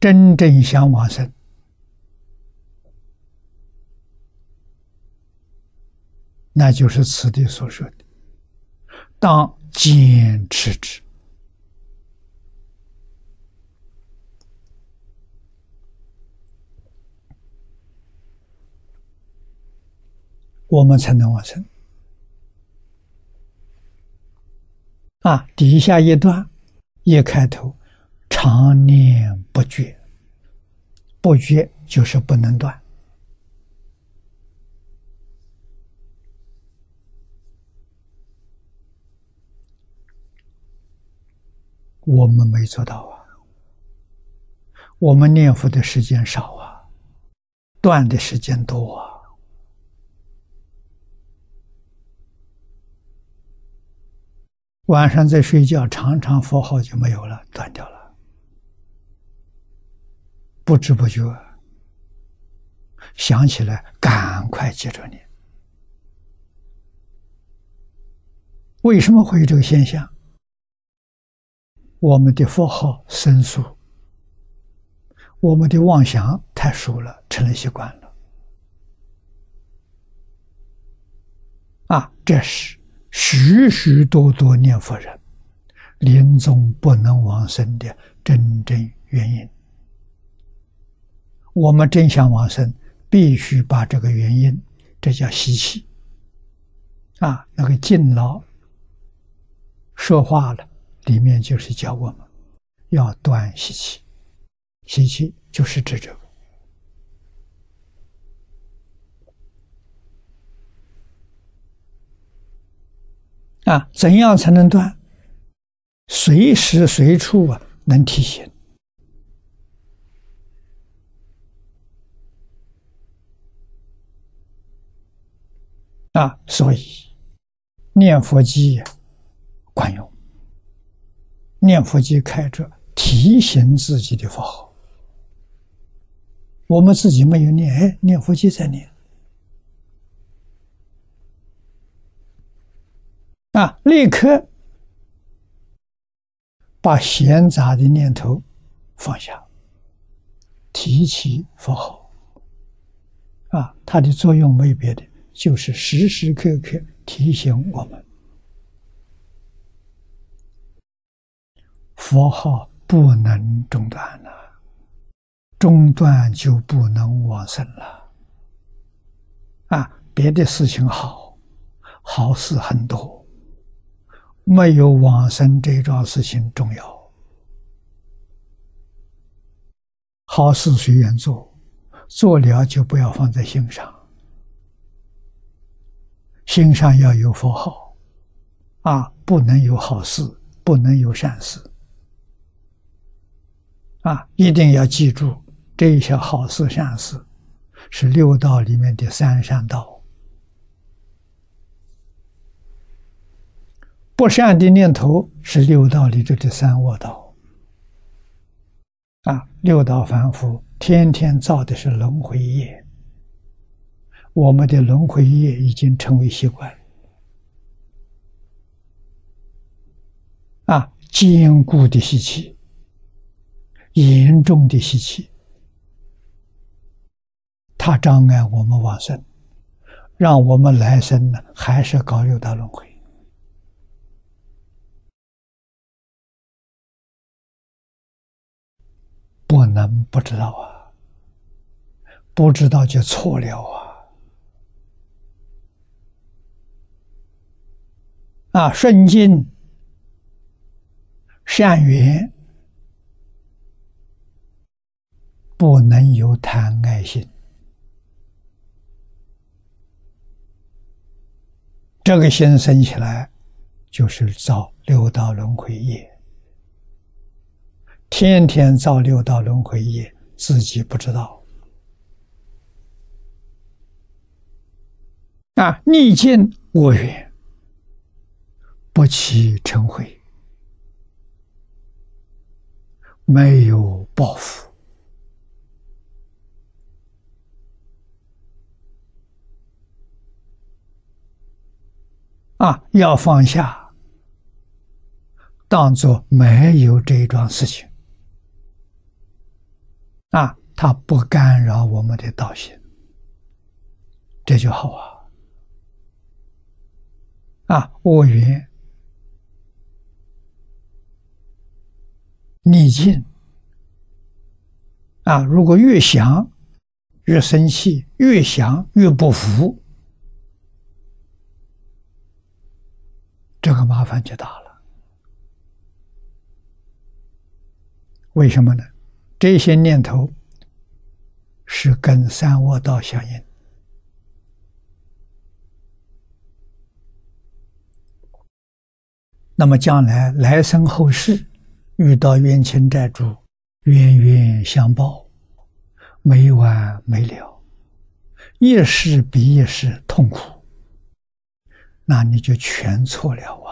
真正想往生，那就是此地所说的，当坚持之。我们才能往生啊！底下一段一开头，常念不绝，不绝就是不能断。我们没做到啊！我们念佛的时间少啊，断的时间多啊。晚上在睡觉，常常佛号就没有了，断掉了，不知不觉想起来，赶快接着念。为什么会有这个现象？我们的佛号生疏，我们的妄想太熟了，成了习惯了。啊，这是。许许多多念佛人临终不能往生的真正原因，我们真想往生，必须把这个原因，这叫习气。啊，那个敬老说话了，里面就是教我们要断习气，习气就是指这个。啊，怎样才能断？随时随处啊，能提醒。啊，所以念佛机管用。念佛机开着，提醒自己的佛号。我们自己没有念，哎，念佛机在念。啊！立刻把闲杂的念头放下，提起佛号。啊，它的作用没有别的，就是时时刻刻提醒我们，佛号不能中断了，中断就不能往生了。啊，别的事情好，好事很多。没有往生这桩事情重要，好事随缘做，做了就不要放在心上，心上要有佛号，啊，不能有好事，不能有善事，啊，一定要记住这些好事善事，是六道里面的三善道。不善的念头是六道里头的三恶道，啊，六道凡夫天天造的是轮回业，我们的轮回业已经成为习惯，啊，坚固的习气，严重的习气，它障碍我们往生，让我们来生呢还是搞六道轮回。不能不知道啊！不知道就错了啊！啊，顺境、善缘，不能有贪爱心，这个心生起来，就是造六道轮回业。天天造六道轮回业，自己不知道。啊，逆境恶缘，不起嗔恚，没有报复。啊，要放下，当做没有这一桩事情。啊，它不干扰我们的道行，这就好啊。啊，我缘逆境啊，如果越想越生气，越想越不服，这个麻烦就大了。为什么呢？这些念头是跟三恶道相应。那么将来来生后世遇到冤亲债主，冤冤相报，没完没了，一世比一世痛苦，那你就全错了啊！